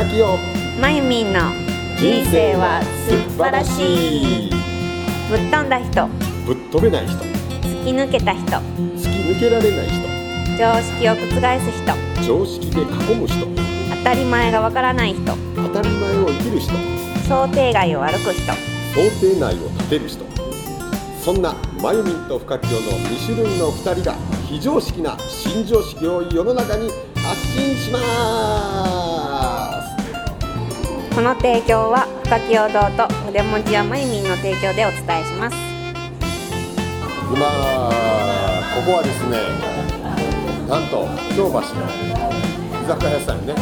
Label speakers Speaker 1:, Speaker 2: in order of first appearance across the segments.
Speaker 1: 深きよ
Speaker 2: まゆみんの人生は素晴らしい。ぶっ飛んだ人。
Speaker 1: ぶっ飛べない人。
Speaker 2: 突き抜けた人。
Speaker 1: 突き抜けられない人。
Speaker 2: 常識を覆す人。
Speaker 1: 常識で囲む人。
Speaker 2: 当たり前がわからない人。
Speaker 1: 当たり前を生きる人。
Speaker 2: 想定外を歩く人。
Speaker 1: 想定内を立てる人。そんなまゆみんと深きよの2種類の2人が非常識な新常識を世の中に発信します
Speaker 2: この提供は深き堂と筆文字やまゆみんの提供でお伝えします。
Speaker 1: 今ここはですねなんと京橋の居酒屋さんにね。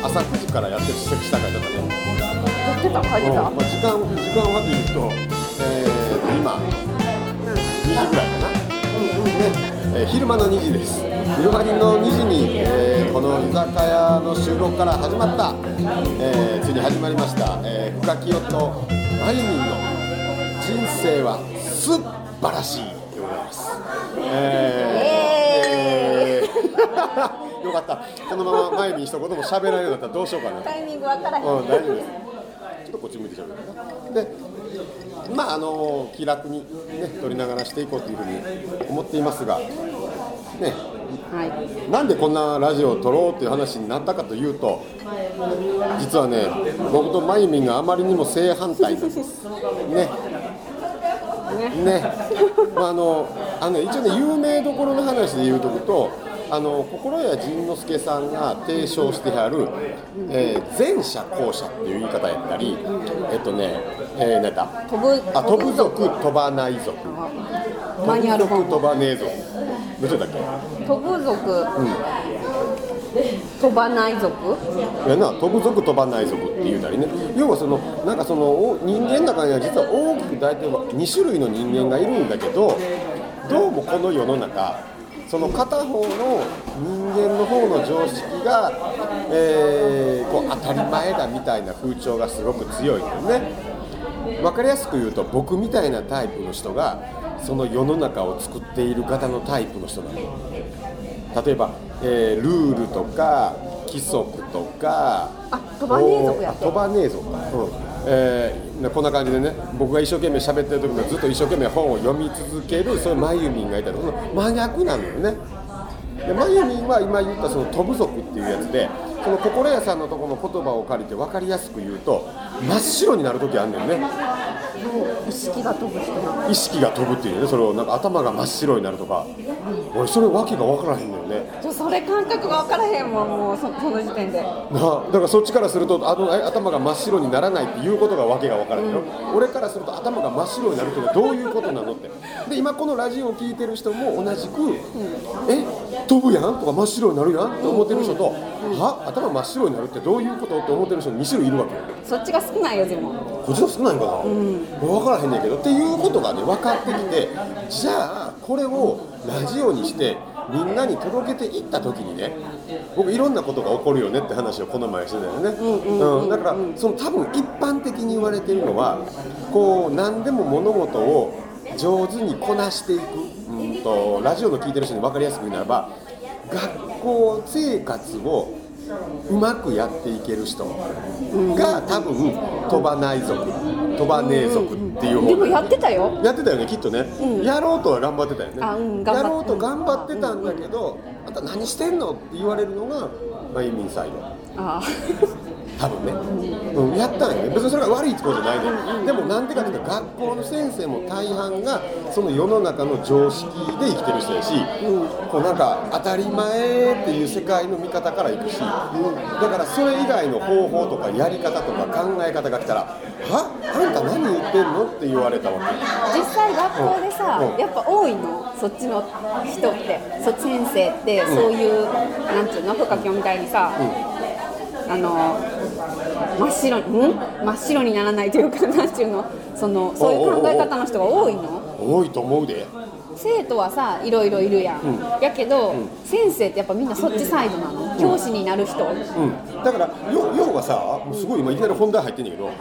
Speaker 1: 朝9時からやってる試食した会とかね。
Speaker 2: やってた書いて
Speaker 1: うんまあ、時間時間はというと、えー、今2時ぐらいかな、ねえー昼間の2時です。昼間の2時に、えーこの居酒屋の収録から始まった、えーついに始まりました、えー、深清とまゆみんの人生は素晴らしいでございます。えーえーよかった。このまままゆみん一言も喋らないようになったらどうしようかな
Speaker 2: タイミングわからへん。
Speaker 1: うん、大丈夫です。ちょっとこっち向いてしゃべるかな。で、まああの気楽にね撮りながらしていこうというふうに思っていますが、ね、
Speaker 2: はい
Speaker 1: なんでこんなラジオを撮ろうっていう話になったかというと、実はね、僕とまゆみんがあまりにも正反対なんです。ね。ね、まああのあのね一応ね有名どころの話で言うとくと。あの心谷仁之助さんが提唱してある、えー前者後者っていう言い方やったりえっとね、えー、何だ
Speaker 2: 飛ぶ
Speaker 1: あ飛ぶ族飛ばない族
Speaker 2: マニュアル本
Speaker 1: 飛ぶ族飛ばねえ族どっちだっけ？
Speaker 2: 飛ぶ族、飛ばない族？
Speaker 1: いやな飛ぶ族飛ばない族って言うたりね。要はそのなんかそのお人間の中には実は大きく大体は2種類の人間がいるんだけどどうもこの世の中その片方の人間の方の常識が、えーこう当たり前だみたいな風潮がすごく強いのよね。分かりやすく言うと僕みたいなタイプの人がその世の中を作っている型のタイプの人なの例えば、えールールとか規則とか
Speaker 2: あ飛ばねえ族や
Speaker 1: 飛ばねえ族。か、うん。えーねこんな感じでね僕が一生懸命喋ってる時もずっと一生懸命本を読み続けるそういうまゆみんがいたりその真逆なのよね。でまゆみんは今言ったその飛ぶ族っていうやつでその心屋さんのところの言葉を借りて分かりやすく言うと真っ白になる時あんねんね。
Speaker 2: 意識が飛ぶ人な
Speaker 1: 意識が飛ぶっていうね。それをなんか頭が真っ白になるとか。俺それ訳が分からへんのよね。
Speaker 2: じゃそれ感覚が分からへんもんもうそその時点で。
Speaker 1: なあだからそっちからするとあのあ頭が真っ白にならないっていうことが訳が分からんけど、俺からすると頭が真っ白になるってどういうことなのって。で今このラジオを聞いてる人も同じく「え飛ぶやん?」とか「真っ白になるやん?」って思ってる人と「は頭真っ白になるってどういうこと?」って思ってる人2種類いるわけよ。
Speaker 2: そっちが少ないよでも。
Speaker 1: こっちの少ないんかな、分からへんねんけどっていうことがね分かってきてじゃあこれをラジオにしてみんなに届けていった時にね僕いろんなことが起こるよねって話をこの前してたよね、うん。だからその多分一般的に言われてるのはこう何でも物事を上手にこなしていく、うん、とラジオの聞いてる人に分かりやすく言うならば学校生活をうまくやっていける人が多分飛ばない族飛ばねえ族っていう方。
Speaker 2: でもやってたよ。
Speaker 1: やってたよねきっとね、やろうとは頑張ってたよね、
Speaker 2: あうん
Speaker 1: やろうと頑張ってたんだけどあんた何してんの？って言われるのがまゆみんサイド
Speaker 2: あ
Speaker 1: 多分ね、うん、やったんよね。別にそれが悪いってことじゃないね、でもなんでかっていうと学校の先生も大半がその世の中の常識で生きてる人やし、こうなんか当たり前っていう世界の見方からいくし、だからそれ以外の方法とかやり方とか考え方が来たら「は？あんた何言ってんの?」って言われたわけ。
Speaker 2: 実際学校でさ、
Speaker 1: うん。
Speaker 2: やっぱ多いの。そっちの人って。そ先生ってそういう、なんていうの？深京みたいにさ、あの真っ白にん？真っ白にならないというかなんていうの？そのそういう考え方の人が多いの？
Speaker 1: 多いと思うで。
Speaker 2: 生徒はさいろいろいるやん、やけど、先生ってやっぱみんなそっちサイドなの？教師になる人、
Speaker 1: うん、だからよ要要はさすごい今いきなり本題入ってんねんけどこ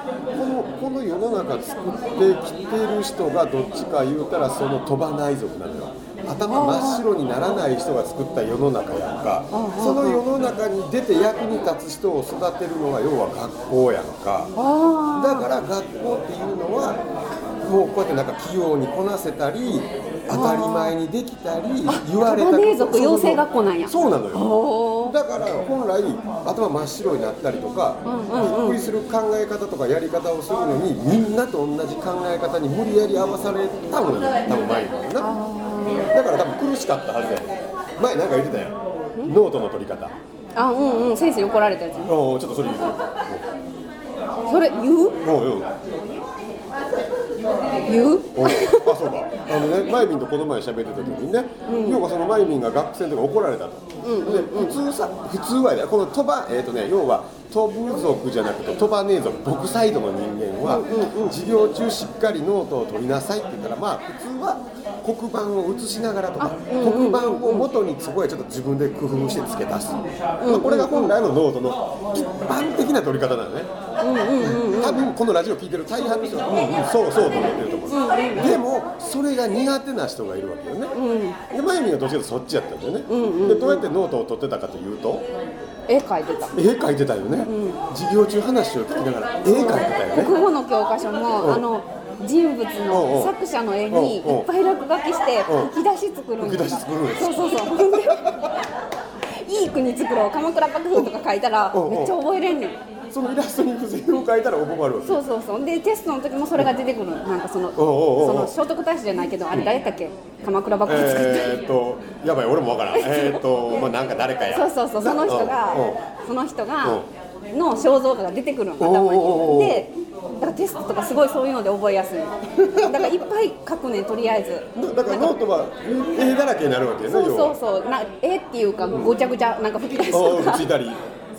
Speaker 1: のこの世の中作ってきてる人がどっちか言うたらその鳥羽内族なのよ頭真っ白にならない人が作った世の中やんか。その世の中に出て役に立つ人を育てるのが要は学校やんか。
Speaker 2: あ
Speaker 1: だから学校っていうのはもうこうやってなんか器用にこなせたり当たり前にできたり言われた
Speaker 2: 鳥羽族養成学校なんや。
Speaker 1: そうなのよだから本来頭真っ白になったりとか、びっくりする考え方とかやり方をするのにみんなと同じ考え方に無理やり合わされたのよ。多分前にはなだから多分苦しかったはずやね前なんか言ってたやん。ノートの取り方。
Speaker 2: あうんうん。先生に怒られたやつ
Speaker 1: おうちょっとそれ言う
Speaker 2: それ言う？
Speaker 1: おうおう
Speaker 2: 言う？
Speaker 1: おあそうか。あのねマイミンとこの前喋ってた時にね、要はそのマイミンが学生の時怒られたと、で普通さ普通はねこの飛ばねえっ、とね要は飛ぶ族じゃなくて飛ばね族僕サイドの人間は、授業中しっかりノートを取りなさいって言ったらまあ普通は黒板を写しながらとか、黒板を元にそこへちょっと自分で工夫して付け足す、まあこれが本来のノートの一般的な取り方なのね、多分このラジオ聞いてる大半の人は、うんうん、そうそうと思ってると思う、でもそれが苦手な人がいるわけよね、でマユミがどっちかとそっちやったんだよね、でどうやってノートを取ってたかというと
Speaker 2: 絵描いてた。
Speaker 1: 絵描いてたよね、授業中話を聞きながら絵描いてたよね。
Speaker 2: 国語の教科書もあの人物
Speaker 1: うんうん。
Speaker 2: の作者の絵にいっぱい落書きして
Speaker 1: うん。
Speaker 2: 吹き出し作るん
Speaker 1: 吹き出し作るんです。
Speaker 2: そうそうそう。いい国作ろう。鎌倉幕府とか書いたら
Speaker 1: うんうん。
Speaker 2: めっちゃ覚えれんねん
Speaker 1: そのイラストに付箋を描いたら覚える
Speaker 2: そうそうそう。でテストの時もそれが出てくるなんかそのその聖徳太子じゃないけどあれ誰だっけ？鎌倉幕府作った
Speaker 1: えーっとやばい俺もわからん。えーっとまあなんか誰かや。
Speaker 2: そうそうそうその人がその人がの肖像画が出てくるの。頭に。でだからテストとかすごいそういうので覚えやすい。だからいっぱい書くねんとりあえず。
Speaker 1: だだからノートは絵だらけになるわけよね
Speaker 2: そうそうそう。な絵っていうかごちゃごちゃなんか吹き出しと
Speaker 1: うん
Speaker 2: か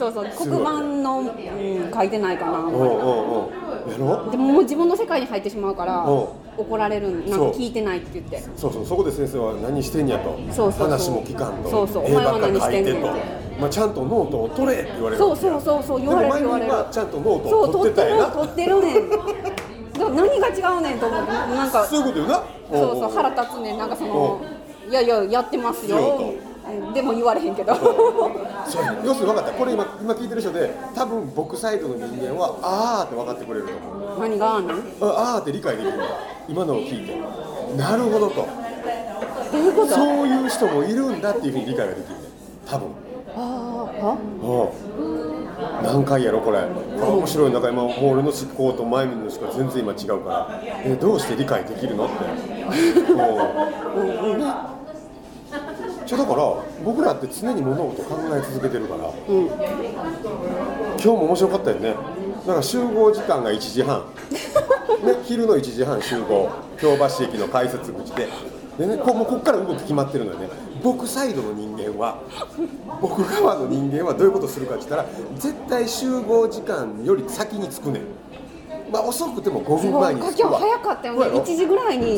Speaker 2: そうそう黒板の、うん、書いてないかな。
Speaker 1: うんうんう。んやろ
Speaker 2: でももう自分の世界に入ってしまうから
Speaker 1: う。ん
Speaker 2: 怒られるんなんか聞いてないって言って。
Speaker 1: そうそうそこで先生は何してんやと？
Speaker 2: そうそうそう。
Speaker 1: 話も聞かんと。
Speaker 2: そうそう。お前は何してんねん
Speaker 1: と、まあ、ちゃんとノートを取れって言われる
Speaker 2: そうそうそうそう言われる言われる。
Speaker 1: ちゃんとノートを
Speaker 2: そう
Speaker 1: 取ってたやな。
Speaker 2: 取ってる取ってるねん。何が違うねんと思って。なんか
Speaker 1: そういうことよな。
Speaker 2: そうそう腹立つねん。なんかそのいやいややってますよでも言われへんけど。
Speaker 1: そう要するに分かった。これ今今聞いてる人で多分僕サイドの人間はあーって分かってくれると思う。
Speaker 2: 何があんの？
Speaker 1: ああーって理解できるんだ今のを聞いて。なるほどと。
Speaker 2: どういうこと？
Speaker 1: そういう人もいるんだっていうふうに理解ができるね。多分。
Speaker 2: ああ
Speaker 1: うん。何回やろこれ。これ面白い中今もう俺の思考と前見の思考は全然今違うから。えどうして理解できるのって。うん。ねじゃだから僕らって常に物事を考え続けてるから、今日も面白かったよね。だから集合時間が1時半、ね、昼の1時半集合。京橋駅の改札口で。で、ね、こもうここから動き決まってるのよね。僕サイドの人間は 僕側の人間はどういうことするかって言ったら絶対集合時間より先に着くねんまあ遅くても5分前に
Speaker 2: 今
Speaker 1: 着くわ。
Speaker 2: 日早かったよね。
Speaker 1: そうやろ
Speaker 2: ？1時ぐらいにメ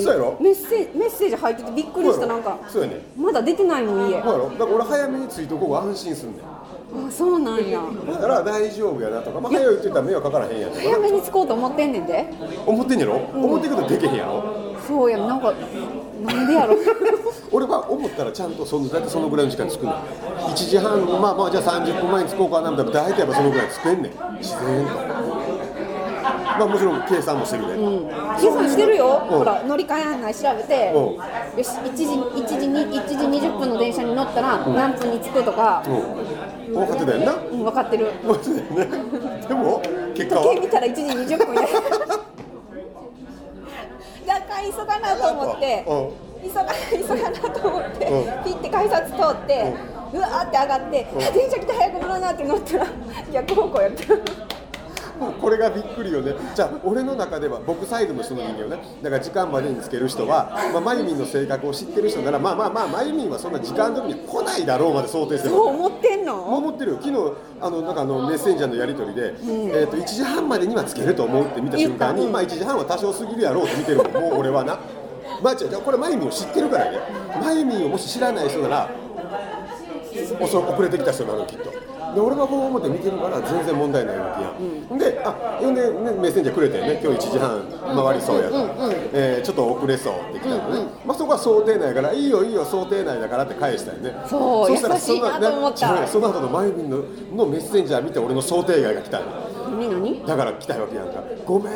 Speaker 2: ッセメッセージ入っててびっくりしたなんか。
Speaker 1: そうやね
Speaker 2: まだ出てないもん家。
Speaker 1: だから俺早めに着いとこう安心すんねん。
Speaker 2: そうなんや。
Speaker 1: だから大丈夫やなとか、まあ、早いって言ったら迷惑かからへんやん。
Speaker 2: 早めに着こうと思ってんねんで。
Speaker 1: 思ってんやろ、思ってくとでけへんやろ？
Speaker 2: そうやなんかなんでやろ？
Speaker 1: 俺は思ったらちゃんとその大体そのぐらいの時間に着くの1時半まあまあじゃあ30分前に着こうかなみたいな大体やっぱそのぐらいに着けんねん。自然とまあもちろん計算もしてるね、
Speaker 2: 計算してるよ、
Speaker 1: うん。
Speaker 2: ほら乗り換え案内調べて、
Speaker 1: うん。
Speaker 2: よし1時 ,1 時に1時20分の電車に乗ったら何分に着くとか、
Speaker 1: うん、分かってたよな。
Speaker 2: うん、分かってる。
Speaker 1: 分かってたよね。でも結果は？
Speaker 2: 時計見たら1時20分や。だから急がなと思って、急がな急がなと思って、
Speaker 1: うん。
Speaker 2: ピッて改札通って、うわーって上がって、あ電車来て早く乗らなって乗ったら逆方向やった
Speaker 1: これがびっくりよね。じゃあ俺の中では僕サイドの人の人間をね。だから時間までにつける人は、まあ、マユミンの性格を知ってる人ならまあまあまあマユミンはそんな時間通りに来ないだろうまで想定してる。
Speaker 2: そう思ってん
Speaker 1: もう
Speaker 2: の
Speaker 1: 思ってるよ。昨日あのなんかあのメッセンジャーのやり取りで、えー、と1時半までにはつけると思うって見た瞬間に、まあ、1時半は多少過ぎるやろうって見てるもん。もう俺はな。まあ違う違うこれマユミンを知ってるからね。マユミンをもし知らない人なら遅遅れてきた人なのきっとで俺はこう思って見てるから全然問題ないわけや、ん、であほんで、ね、メッセンジャーくれてね。今日1時半回りそうやと、えーちょっと遅れそうって来たのね、まあ、そこは想定内やからいいよいいよ想定内だからって返したよね。
Speaker 2: そう
Speaker 1: したら
Speaker 2: 優しいなと思った。
Speaker 1: その,、ね、その後のマユミンののメッセンジャー見て俺の想定外が来たの。
Speaker 2: 何何
Speaker 1: だから来たわけやんか。ごめん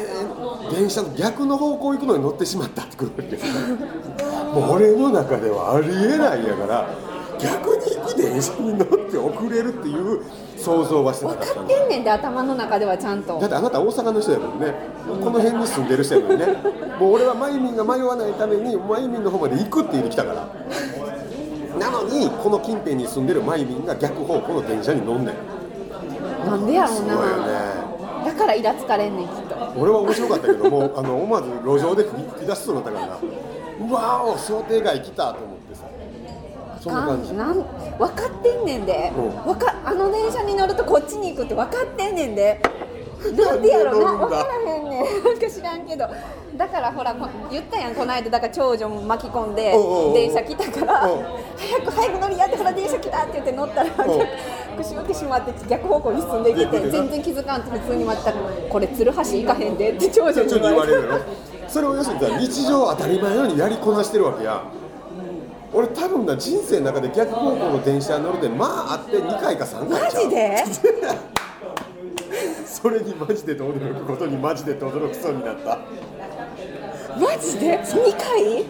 Speaker 1: 電車の逆の方向行くのに乗ってしまったって来るわけもう俺の中ではありえないやから逆に電車に乗って遅れるっていう想像はしてな
Speaker 2: 分
Speaker 1: かったんだ。
Speaker 2: かってんねんで頭の中ではちゃんと
Speaker 1: だってあなた大阪の人やもんね、この辺に住んでる人やもんね。もう俺はマユミンが迷わないためにマユミンの方まで行くって言ってきたから。なのにこの近辺に住んでるマユミンが逆方向の電車に乗んねん。
Speaker 2: なんでやろう
Speaker 1: すごいよ
Speaker 2: な
Speaker 1: ね。
Speaker 2: だからイラつかれんねんきっと。
Speaker 1: 俺は面白かったけどもうあの思わず路上で吹き出しそうになったからな。うわお想定外来たと思って。さそんな感じ。
Speaker 2: なん分かってんねんで、
Speaker 1: うん。
Speaker 2: わかあの電車に乗るとこっちに行くって分かってんねんで。なんでやろな。分からへんねん。なんか知らんけど。だからほらこ言ったやんこの間。だから長女も巻き込んで電車来たから。早く早く乗りやってほら電車来たって言って乗ったら
Speaker 1: おう
Speaker 2: 逆しってしまって逆方向に進んでいって全然気づかんと普通に待ったらこれ鶴橋行かへんでって長女に言われ
Speaker 1: る。それを要するにさ日常当たり前のようにやりこなしてるわけや俺多分な人生の中で逆方向の電車に乗るでまああって2回か3回
Speaker 2: マ
Speaker 1: ちゃう。
Speaker 2: ジで？
Speaker 1: それにマジで驚くことにマジで驚きそうになった。
Speaker 2: マジで？2回？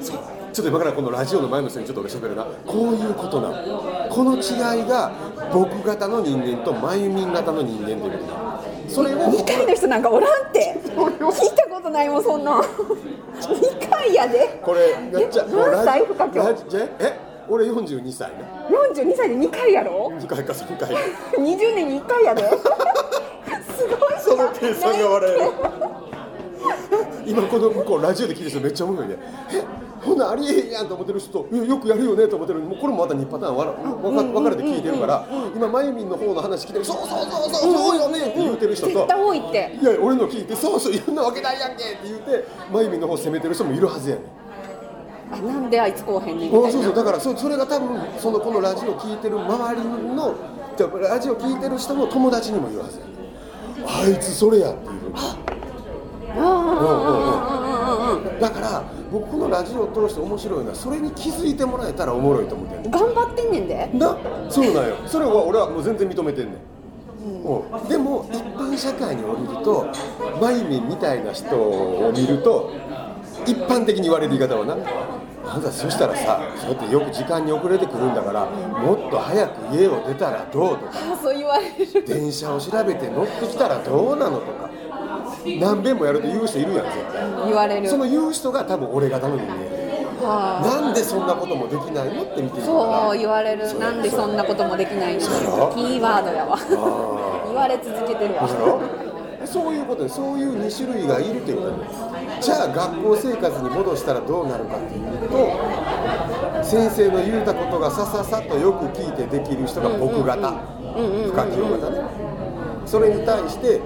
Speaker 1: ちょっと今からこのラジオの前の人にちょっと俺喋るな。こういうことなの。この違いが僕型の人間とマユミン型の人間ということなのそれを。
Speaker 2: 2回の人なんかおらんって。聞いたことないもんそんな。ん 2回やで？
Speaker 1: これやっちゃ
Speaker 2: え何歳？深
Speaker 1: ラ
Speaker 2: 今
Speaker 1: ジジええ俺42歳ね。
Speaker 2: 42歳で2回やろ
Speaker 1: ？2回か3回。
Speaker 2: 20年に1回やで。すごい
Speaker 1: その計算が笑える。今この向こうラジオで聞いてる人めっちゃおもろいね。えほんなありえへんやんと思ってる人とえよくやるよねと思ってる。もうこれもまた2パターンわらわか分かれて聞いてるから今まゆみんの方の話聞いてる。そうそうそうそうそうよねって言うてる人と。
Speaker 2: 絶対多いって。
Speaker 1: いや俺の聞いてそうそういろんなわけないやんけって言ってまゆみんの方責めてる人もいるはずやねん。
Speaker 2: あなんであいつこうへんねんみ
Speaker 1: あ
Speaker 2: たいうな
Speaker 1: そそうだからそそれが多分そのこのラジオ聞いてる周りのじゃあラジオ聞いてる人の友達にもいるはずやねあいつそれやっていう。ふうにだから僕このラジオを通して面白いのはそれに気づいてもらえたらおもろいと思ってんね
Speaker 2: 頑張ってんねんで。
Speaker 1: んなそうなんよ。それは俺はもう全然認めてんねん、うん、でも一般社会に降りるとマイミンみたいな人を見ると一般的に言われる言い方はな。あんたそしたらさそうやってよく時間に遅れてくるんだからもっと早く家を出たらどうとか
Speaker 2: あ そう言われる。
Speaker 1: 電車を調べて乗ってきたらどうなのとか何遍もやると言う人いるやん絶対。
Speaker 2: 言われる。
Speaker 1: その言う人が多分俺方の人間
Speaker 2: はあ。
Speaker 1: なんでそんなこともできないのって見てる。から
Speaker 2: そう言われる。なんでそんなこともできないのキーワードやわ。
Speaker 1: あ
Speaker 2: 言われ続けてるわ。
Speaker 1: そういうことでそういう2種類がいるということですじゃあ学校生活に戻したらどうなるかっていうと先生の言うたことがさささっとよく聞いてできる人が僕型。深清型ねそれに対して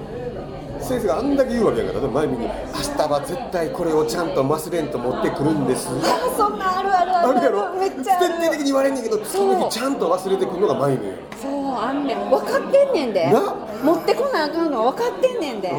Speaker 1: 先生があんだけ言うわけやからね前見に「明日は絶対これをちゃんと忘れんと持ってくるんです」
Speaker 2: あそんなあるあるある
Speaker 1: ある。やろ？
Speaker 2: めっちゃある。
Speaker 1: 徹底的に言われんねんけどその時ちゃんと忘れてくるのが前見や
Speaker 2: そうあんねん。分かってんねんで。
Speaker 1: な？
Speaker 2: 持ってこなあかんのは分かってんねんで。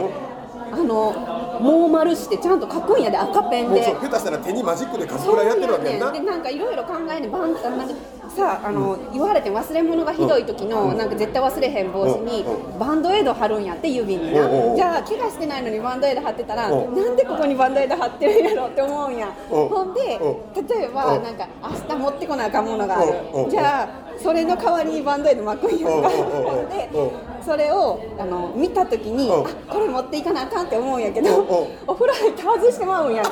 Speaker 2: あのもう丸してちゃんと書くんやで赤ペンで。
Speaker 1: もうそう下手したら手にマジックで書くぐらいやってるわけやんな。
Speaker 2: でなんかいろいろ考えねバンなんかさあの、言われて忘れ物がひどい時の、なんか絶対忘れへん帽子に、
Speaker 1: う
Speaker 2: バンドエイド貼るんやって指にな、じゃあ怪我してないのにバンドエイド貼ってたら、
Speaker 1: うん。
Speaker 2: なんでここにバンドエイド貼ってるんやろって思うんや、
Speaker 1: うん。
Speaker 2: ほんで、
Speaker 1: う
Speaker 2: 例えば、
Speaker 1: うん。
Speaker 2: なんか明日持ってこなあかんものがある、じゃあそれの代わりにバンドエイド巻くんやんか、ほん。で、
Speaker 1: うん。
Speaker 2: それをあの見た時に、
Speaker 1: うん。
Speaker 2: あこれ持っていかなあかん。って思うん。やけど、お風呂入って外してまうん。やん。か。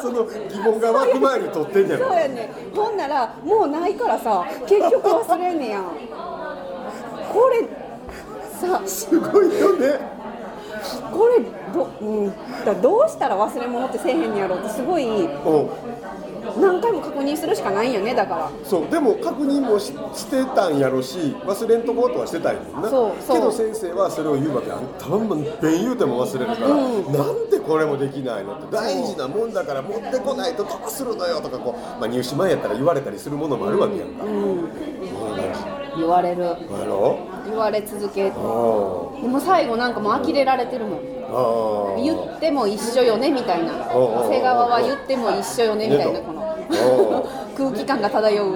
Speaker 1: その疑問が湧く前に取ってんじゃん
Speaker 2: そうやねほんならもうないからさ結局忘れんねやん。これさ
Speaker 1: すごいよね。
Speaker 2: これど,、うん、だどうしたら忘れ物ってせえへんねやろってすごい
Speaker 1: う。ん
Speaker 2: 何回も確認するしかないんやねだから。
Speaker 1: そう。でも確認もししてたんやろし忘れんとこうとはしてたんやもんな。
Speaker 2: そうそう。
Speaker 1: けど先生はそれを言うわけあん。たんべん言うても忘れるから、なんでこれもできないのって大事なもんだから持ってこないとどうするのよとかこう、まあ、入試前やったら言われたりするものもあるわけやんか、もうね
Speaker 2: 言われる。言われ続けで
Speaker 1: あ
Speaker 2: も最後なんかもう呆れられてるもん。言っても一緒よねみたいな。
Speaker 1: おうおうおう
Speaker 2: 瀬川は言っても一緒よねみたいなこの。空気感が漂う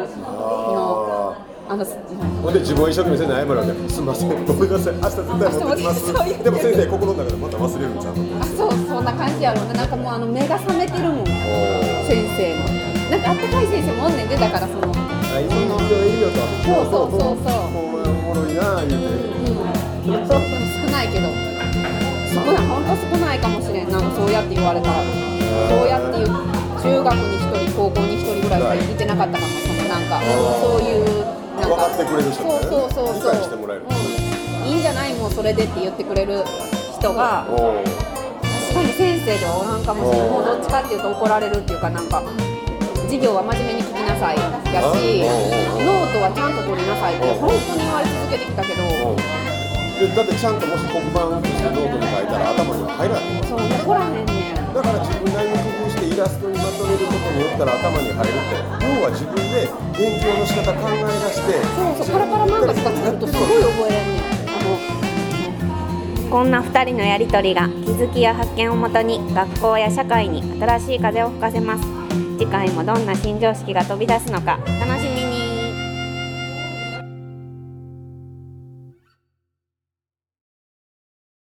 Speaker 1: あ
Speaker 2: あの
Speaker 1: ほんで自分は一生懸命先生に謝るわけすみません。ごめんなさい。明日絶対持ってきます。でも先生心の中でまた忘れるんちゃう
Speaker 2: あそうそんな感じやろうななんかもうあの目が覚めてるもん。
Speaker 1: お
Speaker 2: 先生のなんかあったかい先生もおんねんでだからその。
Speaker 1: あいいよいいよと
Speaker 2: そうそうそう。そう
Speaker 1: お前おもろいな言うて。
Speaker 2: うんそう。でも少ないけど。少ない本当少ないかもしれんな。んかそうやって言われたら。そうやって言う。中学に1人高校に1人ぐらいしかいてなかったかも。そのなんかそういうなん
Speaker 1: 分かってくれる人
Speaker 2: そうそうそうそう。
Speaker 1: 理解してもらえる
Speaker 2: うん、いいんじゃない？もうそれでって言ってくれる人が。確かに先生ではおらんかもしれないもうどっちかっていうと怒られるっていうかなんか授業は真面目に聞きなさいやしノートはちゃんと取りなさいって本当に言われ続けてきたけど。
Speaker 1: だってちゃんともし黒板としてノートに書いたら頭には入らない。
Speaker 2: そう残らへんねん。
Speaker 1: だから自分なりに工夫してイラストにまとめることによったら頭に入るって要は自分で勉強の仕方考え出して
Speaker 2: そうそうパラパラ漫画とか作るとすごい覚えれんねんあの
Speaker 3: こんな2人のやりとりが気づきや発見をもとに学校や社会に新しい風を吹かせます。次回もどんな新常識が飛び出すのか楽しみ